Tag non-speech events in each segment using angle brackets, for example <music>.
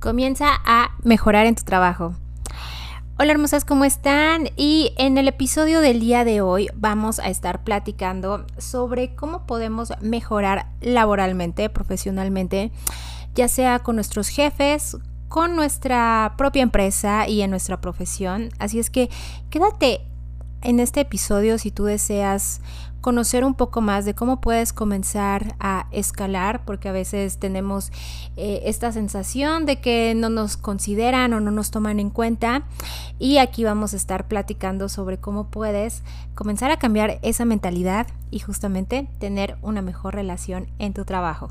Comienza a mejorar en tu trabajo. Hola hermosas, ¿cómo están? Y en el episodio del día de hoy vamos a estar platicando sobre cómo podemos mejorar laboralmente, profesionalmente, ya sea con nuestros jefes, con nuestra propia empresa y en nuestra profesión. Así es que quédate en este episodio si tú deseas conocer un poco más de cómo puedes comenzar a escalar, porque a veces tenemos eh, esta sensación de que no nos consideran o no nos toman en cuenta. Y aquí vamos a estar platicando sobre cómo puedes comenzar a cambiar esa mentalidad y justamente tener una mejor relación en tu trabajo.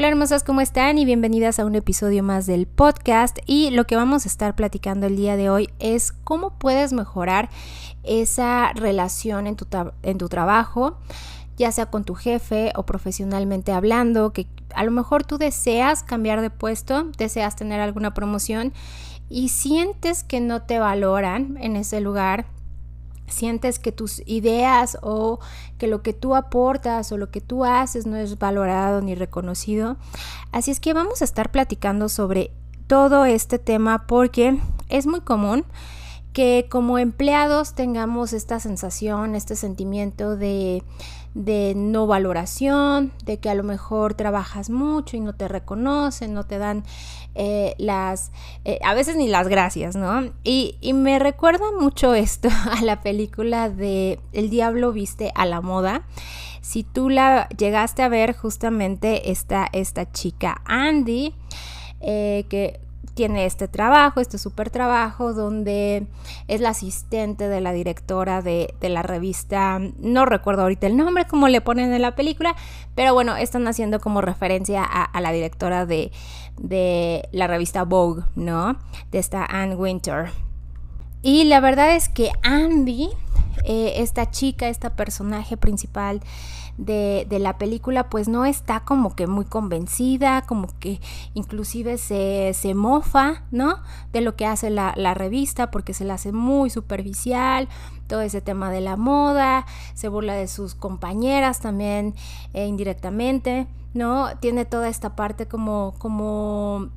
Hola hermosas, ¿cómo están? Y bienvenidas a un episodio más del podcast. Y lo que vamos a estar platicando el día de hoy es cómo puedes mejorar esa relación en tu, en tu trabajo, ya sea con tu jefe o profesionalmente hablando, que a lo mejor tú deseas cambiar de puesto, deseas tener alguna promoción y sientes que no te valoran en ese lugar, sientes que tus ideas o que lo que tú aportas o lo que tú haces no es valorado ni reconocido. Así es que vamos a estar platicando sobre todo este tema porque es muy común que como empleados tengamos esta sensación, este sentimiento de de no valoración, de que a lo mejor trabajas mucho y no te reconocen, no te dan eh, las, eh, a veces ni las gracias, ¿no? Y, me recuerda mucho <laughs> esto a la película de El diablo viste a la moda. Si tú la llegaste a ver, justamente está esta chica Andy, eh, que tiene este trabajo, este súper trabajo, donde es la asistente de la directora de, la revista, no recuerdo ahorita el nombre, como le ponen en la película, pero bueno, están haciendo como referencia a, la directora de, de, la revista Vogue, ¿no? De esta Anne Winter. Y la verdad es que Andy, eh, esta chica, esta personaje principal, de, la película pues no está como que muy convencida, como que inclusive se, se mofa, ¿no? De lo que hace la, revista porque se la hace muy superficial, todo ese tema de la moda, se burla de sus compañeras también eh, indirectamente. ¿no? Tiene toda esta parte como, como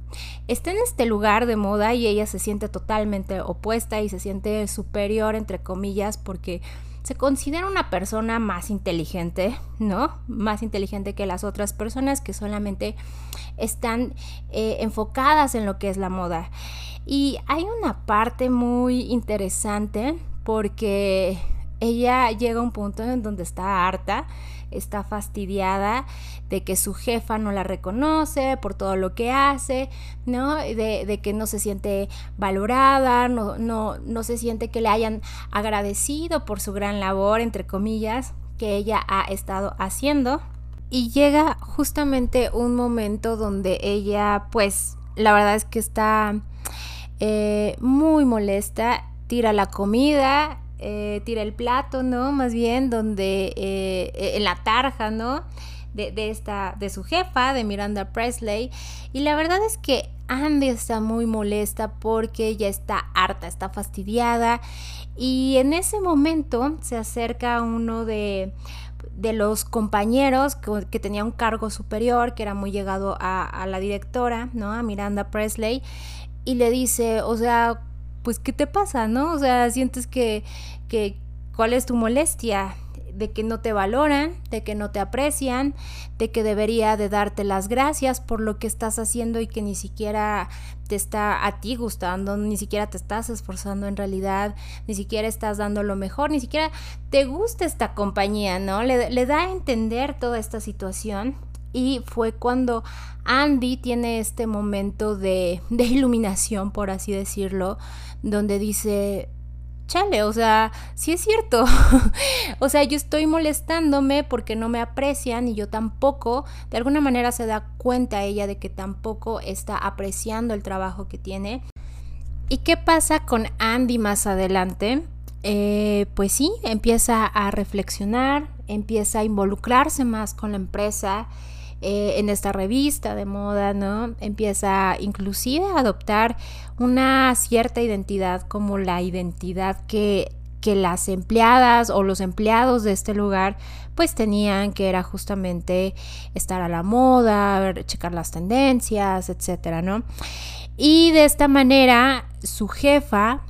está en este lugar de moda y ella se siente totalmente opuesta y se siente superior, entre comillas, porque se considera una persona más inteligente, ¿no? Más inteligente que las otras personas que solamente están eh, enfocadas en lo que es la moda. Y hay una parte muy interesante porque ella llega a un punto en donde está harta está fastidiada de que su jefa no la reconoce por todo lo que hace, ¿no? De, que no se siente valorada, no, no, no se siente que le hayan agradecido por su gran labor, entre comillas, que ella ha estado haciendo. Y llega justamente un momento donde ella, pues, la verdad es que está eh, muy molesta, tira la comida eh, tira el plato, ¿no? Más bien, donde eh, eh, en la tarja, ¿no? De, esta, de su jefa, de Miranda Presley. Y la verdad es que Andy está muy molesta porque ella está harta, está fastidiada. Y en ese momento se acerca uno de, de los compañeros que, tenía un cargo superior, que era muy llegado a, a la directora, ¿no? A Miranda Presley. Y le dice, o sea, pues, ¿qué te pasa, no? O sea, sientes que, que, ¿cuál es tu molestia? de que no te valoran, de que no te aprecian, de que debería de darte las gracias por lo que estás haciendo y que ni siquiera te está a ti gustando, ni siquiera te estás esforzando en realidad, ni siquiera estás dando lo mejor, ni siquiera te gusta esta compañía, ¿no? Le, le da a entender toda esta situación y fue cuando Andy tiene este momento de, de iluminación, por así decirlo, donde dice, chale, o sea, sí es cierto. <laughs> o sea, yo estoy molestándome porque no me aprecian y yo tampoco, de alguna manera se da cuenta ella de que tampoco está apreciando el trabajo que tiene. ¿Y qué pasa con Andy más adelante? Eh, pues sí, empieza a reflexionar, empieza a involucrarse más con la empresa. Eh, en esta revista de moda, ¿no? Empieza inclusive a adoptar una cierta identidad como la identidad que, que las empleadas o los empleados de este lugar pues tenían que era justamente estar a la moda, checar las tendencias, etcétera, ¿no? Y de esta manera su jefa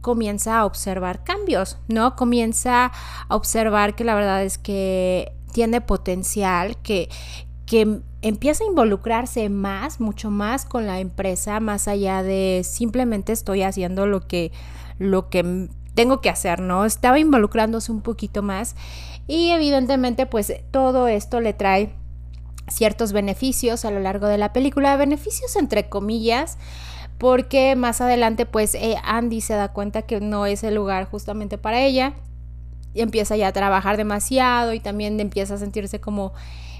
comienza a observar cambios, ¿no? Comienza a observar que la verdad es que tiene potencial, que, que empieza a involucrarse más, mucho más con la empresa, más allá de simplemente estoy haciendo lo que, lo que tengo que hacer, ¿no? Estaba involucrándose un poquito más y evidentemente pues todo esto le trae ciertos beneficios a lo largo de la película, beneficios entre comillas, porque más adelante pues eh, Andy se da cuenta que no es el lugar justamente para ella y empieza ya a trabajar demasiado y también empieza a sentirse como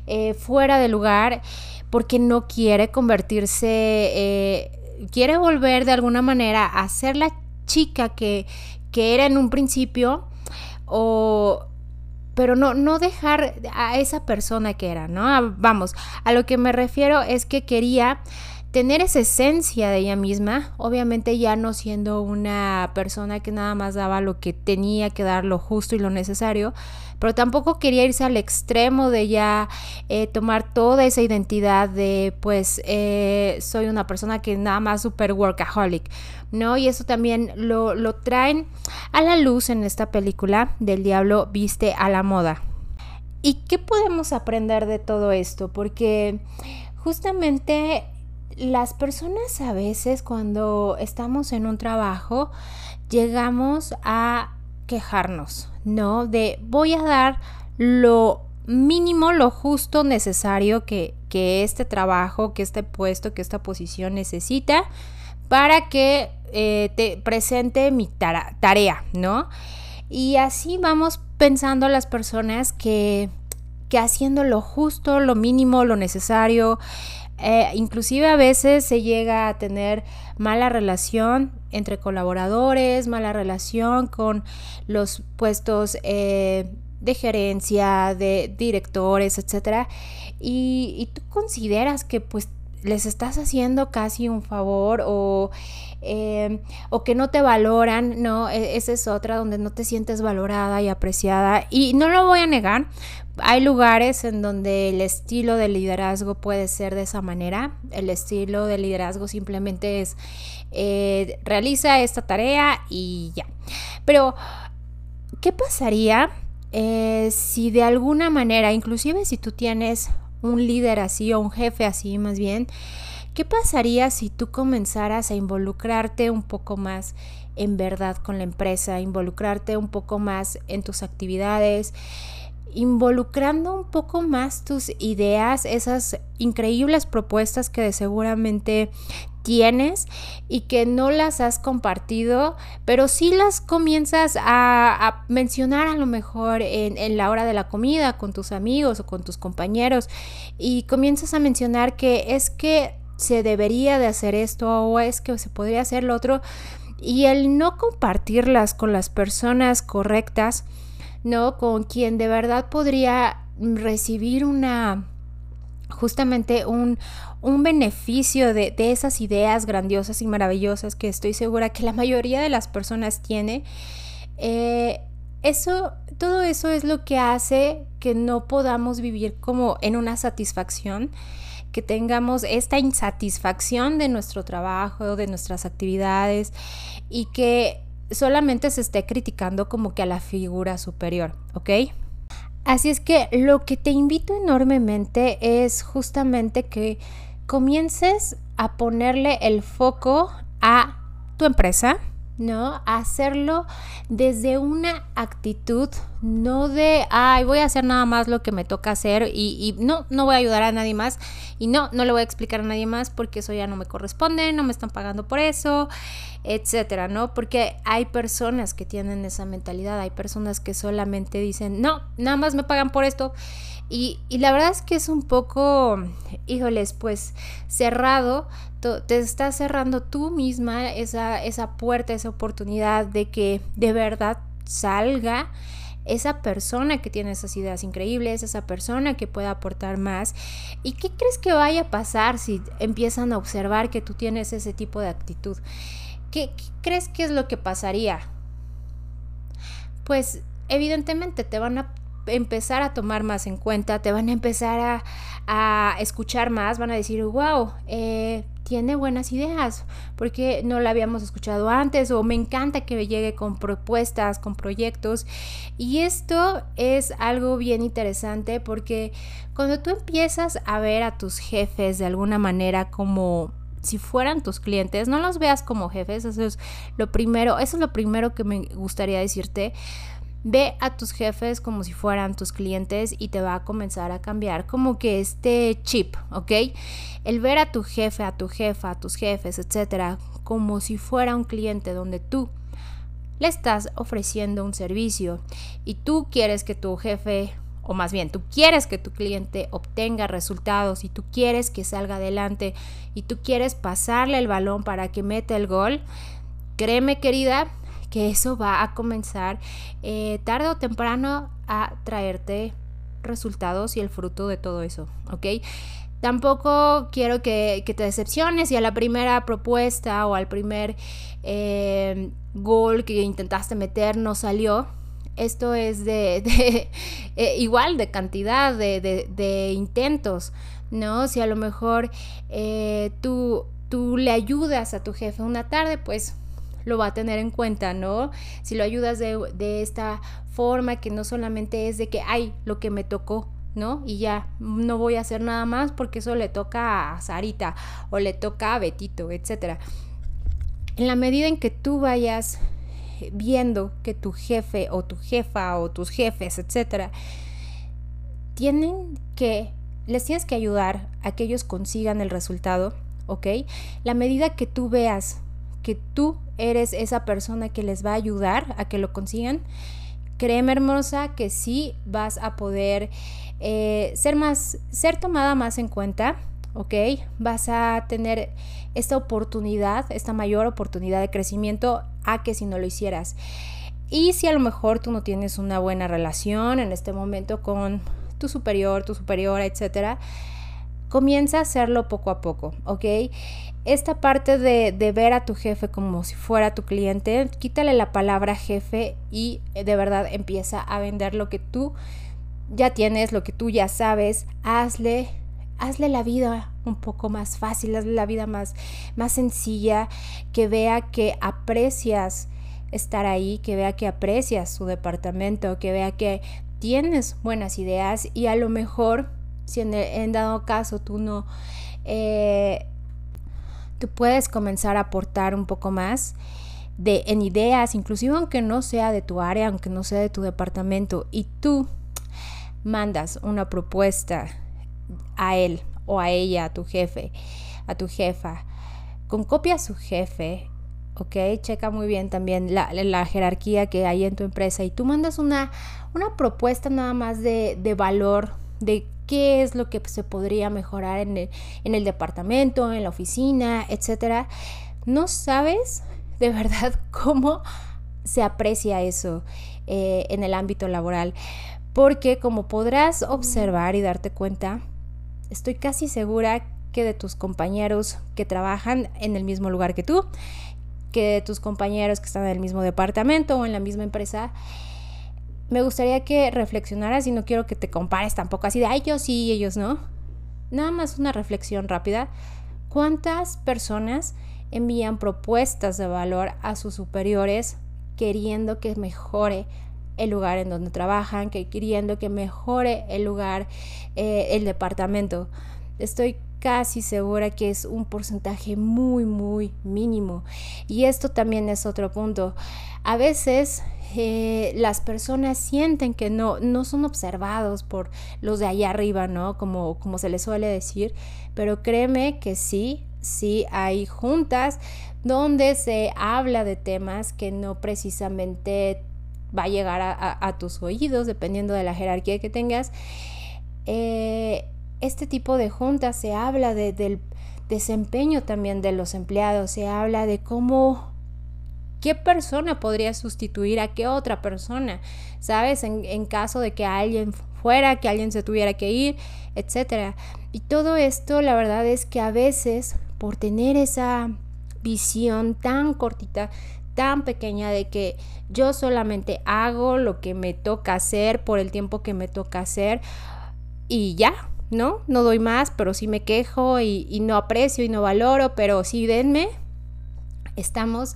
eh, fuera de lugar porque no quiere convertirse, eh, quiere volver de alguna manera a ser la chica que, que era en un principio o pero no, no dejar a esa persona que era, ¿no? Vamos, a lo que me refiero es que quería tener esa esencia de ella misma, obviamente ya no siendo una persona que nada más daba lo que tenía que dar, lo justo y lo necesario, pero tampoco quería irse al extremo de ya eh, tomar toda esa identidad de pues eh, soy una persona que nada más super workaholic, ¿no? Y eso también lo, lo traen a la luz en esta película del diablo viste a la moda. ¿Y qué podemos aprender de todo esto? Porque justamente las personas a veces cuando estamos en un trabajo llegamos a quejarnos, ¿no? De voy a dar lo mínimo, lo justo necesario que, este trabajo, que este puesto, que esta posición necesita para que eh, te presente mi tarea, ¿no? Y así vamos pensando las personas que, que haciendo lo justo, lo mínimo, lo necesario, eh, inclusive a veces se llega a tener mala relación entre colaboradores, mala relación con los puestos eh, de gerencia, de directores, etc. Y, y, tú consideras que pues les estás haciendo casi un favor o, eh, o que no te valoran, ¿no? E, esa es otra donde no te sientes valorada y apreciada. Y no lo voy a negar, hay lugares en donde el estilo de liderazgo puede ser de esa manera. El estilo de liderazgo simplemente es eh, realiza esta tarea y ya. Pero, ¿qué pasaría eh, si de alguna manera, inclusive si tú tienes un líder así o un jefe así más bien, ¿qué pasaría si tú comenzaras a involucrarte un poco más en verdad con la empresa, involucrarte un poco más en tus actividades? involucrando un poco más tus ideas, esas increíbles propuestas que seguramente tienes y que no las has compartido, pero sí las comienzas a, mencionar a lo mejor en, en, la hora de la comida con tus amigos o con tus compañeros y comienzas a mencionar que es que se debería de hacer esto o es que se podría hacer lo otro y el no compartirlas con las personas correctas, ¿no? Con quien de verdad podría recibir una, justamente un, un beneficio de, esas ideas grandiosas y maravillosas que estoy segura que la mayoría de las personas tiene. Eh, eso, todo eso es lo que hace que no podamos vivir como en una satisfacción, que tengamos esta insatisfacción de nuestro trabajo, de nuestras actividades y que solamente se esté criticando como que a la figura superior, ¿ok? Así es que lo que te invito enormemente es justamente que comiences a ponerle el foco a tu empresa, ¿no? Hacerlo desde una actitud, no de, ay, voy a hacer nada más lo que me toca hacer y, y, no, no voy a ayudar a nadie más y no, no le voy a explicar a nadie más porque eso ya no me corresponde, no me están pagando por eso, etcétera, ¿no? Porque hay personas que tienen esa mentalidad, hay personas que solamente dicen, no, nada más me pagan por esto. Y, la verdad es que es un poco, híjoles, pues cerrado te estás cerrando tú misma esa, esa puerta, esa oportunidad de que de verdad salga esa persona que tiene esas ideas increíbles, esa persona que puede aportar más. ¿Y qué crees que vaya a pasar si empiezan a observar que tú tienes ese tipo de actitud? ¿Qué, qué crees que es lo que pasaría? Pues evidentemente te van a empezar a tomar más en cuenta, te van a empezar a, a escuchar más, van a decir, wow, eh, tiene buenas ideas, porque no la habíamos escuchado antes o me encanta que llegue con propuestas, con proyectos. Y esto es algo bien interesante porque cuando tú empiezas a ver a tus jefes de alguna manera como si fueran tus clientes, no los veas como jefes, eso es lo primero, eso es lo primero que me gustaría decirte. Ve a tus jefes como si fueran tus clientes y te va a comenzar a cambiar como que este chip, ¿ok? El ver a tu jefe, a tu jefa, a tus jefes, etcétera, como si fuera un cliente donde tú le estás ofreciendo un servicio y tú quieres que tu jefe, o más bien, tú quieres que tu cliente obtenga resultados y tú quieres que salga adelante y tú quieres pasarle el balón para que meta el gol, créeme querida, que eso va a comenzar eh, tarde o temprano a traerte resultados y el fruto de todo eso, ¿ok? Tampoco quiero que, te decepciones y a la primera propuesta o al primer eh, gol que intentaste meter no salió. Esto es de, <laughs> eh, igual de cantidad de, intentos, ¿no? Si a lo mejor tú, tú le ayudas a tu jefe una tarde, pues lo va a tener en cuenta, ¿no? Si lo ayudas de, esta forma que no solamente es de que, ay, lo que me tocó, ¿no? Y ya no voy a hacer nada más porque eso le toca a Sarita o le toca a Betito, etc. En la medida en que tú vayas viendo que tu jefe o tu jefa o tus jefes, etcétera, tienen que, les tienes que ayudar a que ellos consigan el resultado, ¿ok? La medida que tú veas que tú eres esa persona que les va a ayudar a que lo consigan, créeme hermosa que sí vas a poder eh, ser más, ser tomada más en cuenta, ¿ok? Vas a tener esta oportunidad, esta mayor oportunidad de crecimiento a que si no lo hicieras. Y si a lo mejor tú no tienes una buena relación en este momento con tu superior, tu superiora, etcétera, comienza a hacerlo poco a poco, ¿ok? esta parte de, ver a tu jefe como si fuera tu cliente, quítale la palabra jefe y eh, de verdad empieza a vender lo que tú ya tienes, lo que tú ya sabes, hazle, hazle la vida un poco más fácil, hazle la vida más, más sencilla, que vea que aprecias estar ahí, que vea que aprecias su departamento, que vea que tienes buenas ideas y a lo mejor, si en, dado caso tú no... Eh, tú puedes comenzar a aportar un poco más de, en ideas, inclusive aunque no sea de tu área, aunque no sea de tu departamento, y tú mandas una propuesta a él o a ella, a tu jefe, a tu jefa, con copia a su jefe, ¿ok? Checa muy bien también la, la, jerarquía que hay en tu empresa y tú mandas una, una propuesta nada más de, de valor, de qué es lo que se podría mejorar en el, departamento, en la oficina, etcétera. No sabes de verdad <laughs> cómo se aprecia eso eh, en el ámbito laboral. Porque como podrás observar y darte cuenta, estoy casi segura que de tus compañeros que trabajan en el mismo lugar que tú, que de tus compañeros que están en el mismo departamento o en la misma empresa, me gustaría que reflexionaras y no quiero que te compares tampoco así de, ay, yo sí y ellos no. Nada más una reflexión rápida. ¿Cuántas personas envían propuestas de valor a sus superiores queriendo que mejore el lugar en donde trabajan, que queriendo que mejore el lugar, eh, el departamento? Estoy casi segura que es un porcentaje muy, muy mínimo. Y esto también es otro punto. A veces eh, las personas sienten que no, no son observados por los de allá arriba, ¿no? Como, como se les suele decir, pero créeme que sí, sí hay juntas donde se habla de temas que no precisamente va a llegar a, tus oídos, dependiendo de la jerarquía que tengas. Eh, este tipo de juntas se habla del desempeño también de los empleados, se habla de cómo qué persona podría sustituir a qué otra persona, ¿sabes? En, caso de que alguien fuera, que alguien se tuviera que ir, etcétera. Y todo esto, la verdad es que a veces, por tener esa visión tan cortita, tan pequeña de que yo solamente hago lo que me toca hacer por el tiempo que me toca hacer y ya, ¿no? No doy más, pero sí me quejo y, y no aprecio y no valoro, pero sí denme. Estamos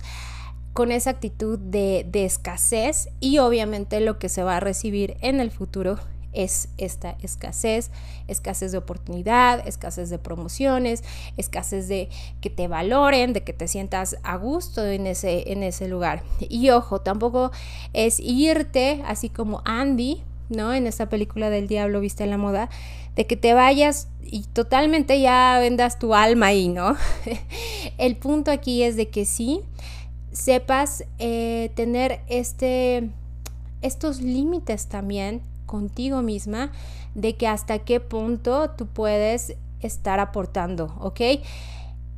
con esa actitud de, escasez y obviamente lo que se va a recibir en el futuro es esta escasez, escasez de oportunidad, escasez de promociones, escasez de que te valoren, de que te sientas a gusto en ese, en ese lugar. Y ojo, tampoco es irte así como Andy, ¿no? En esta película del diablo viste la moda, de que te vayas y totalmente ya vendas tu alma ahí, ¿no? <laughs> El punto aquí es de que sí, sepas eh, tener este, estos límites también contigo misma de que hasta qué punto tú puedes estar aportando, ¿ok?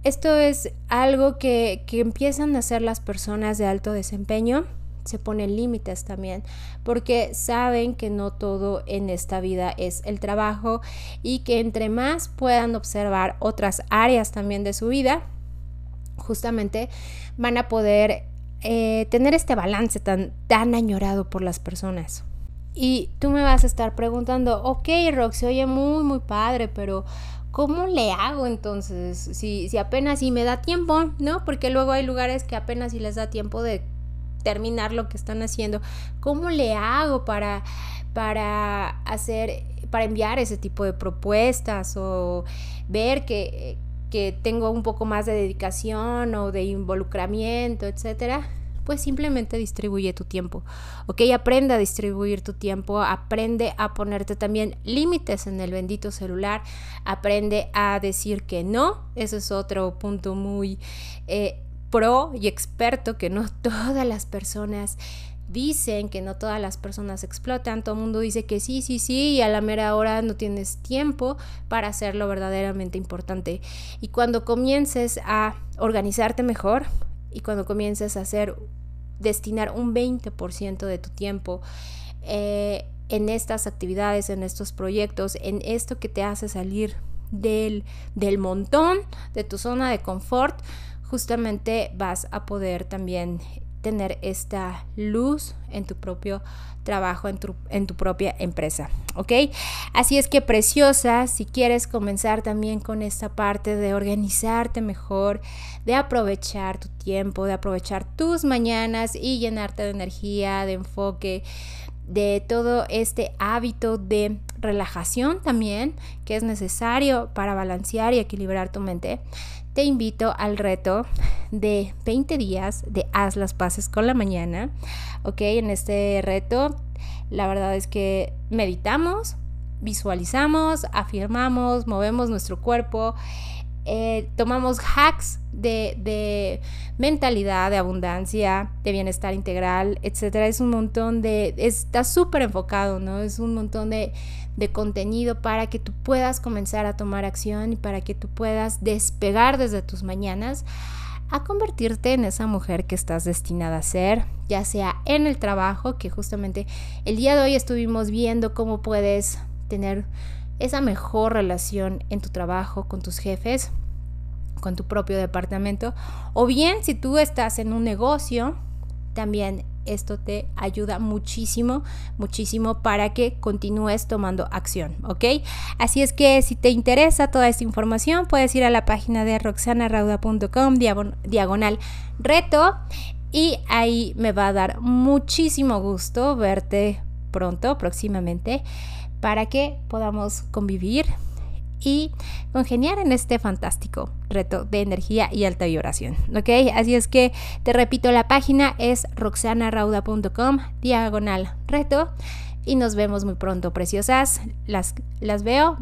Esto es algo que, que empiezan a hacer las personas de alto desempeño, se ponen límites también, porque saben que no todo en esta vida es el trabajo y que entre más puedan observar otras áreas también de su vida, justamente van a poder eh, tener este balance tan, tan añorado por las personas. Y tú me vas a estar preguntando, ok, Rox, oye muy, muy padre, pero ¿cómo le hago entonces? Si, si apenas si me da tiempo, ¿no? Porque luego hay lugares que apenas si les da tiempo de terminar lo que están haciendo. ¿Cómo le hago para, para hacer, para enviar ese tipo de propuestas o ver que, que tengo un poco más de dedicación o de involucramiento, etcétera, pues simplemente distribuye tu tiempo. Ok, aprende a distribuir tu tiempo, aprende a ponerte también límites en el bendito celular, aprende a decir que no. Ese es otro punto muy eh, pro y experto que no <laughs> todas las personas dicen que no todas las personas explotan, todo el mundo dice que sí, sí, sí, y a la mera hora no tienes tiempo para hacerlo verdaderamente importante. Y cuando comiences a organizarte mejor y cuando comiences a hacer, destinar un 20% de tu tiempo eh, en estas actividades, en estos proyectos, en esto que te hace salir del, del montón, de tu zona de confort, justamente vas a poder también tener esta luz en tu propio trabajo, en tu, en tu propia empresa, ¿ok? Así es que preciosa, si quieres comenzar también con esta parte de organizarte mejor, de aprovechar tu tiempo, de aprovechar tus mañanas y llenarte de energía, de enfoque, de todo este hábito de relajación también que es necesario para balancear y equilibrar tu mente te invito al reto de 20 días de haz las paces con la mañana. Ok, en este reto la verdad es que meditamos, visualizamos, afirmamos, movemos nuestro cuerpo, eh, tomamos hacks de, de, mentalidad, de abundancia, de bienestar integral, etcétera. Es un montón de, está súper enfocado, ¿no? Es un montón de, de contenido para que tú puedas comenzar a tomar acción y para que tú puedas despegar desde tus mañanas a convertirte en esa mujer que estás destinada a ser, ya sea en el trabajo, que justamente el día de hoy estuvimos viendo cómo puedes tener esa mejor relación en tu trabajo con tus jefes, con tu propio departamento, o bien si tú estás en un negocio, también esto te ayuda muchísimo, muchísimo para que continúes tomando acción, ¿ok? Así es que si te interesa toda esta información, puedes ir a la página de roxanarauda.com diagonal reto y ahí me va a dar muchísimo gusto verte pronto, próximamente, para que podamos convivir y congeniar en este fantástico reto de energía y alta vibración. ¿Ok? Así es que te repito, la página es roxanarauda.com diagonal reto y nos vemos muy pronto, preciosas. Las, las veo.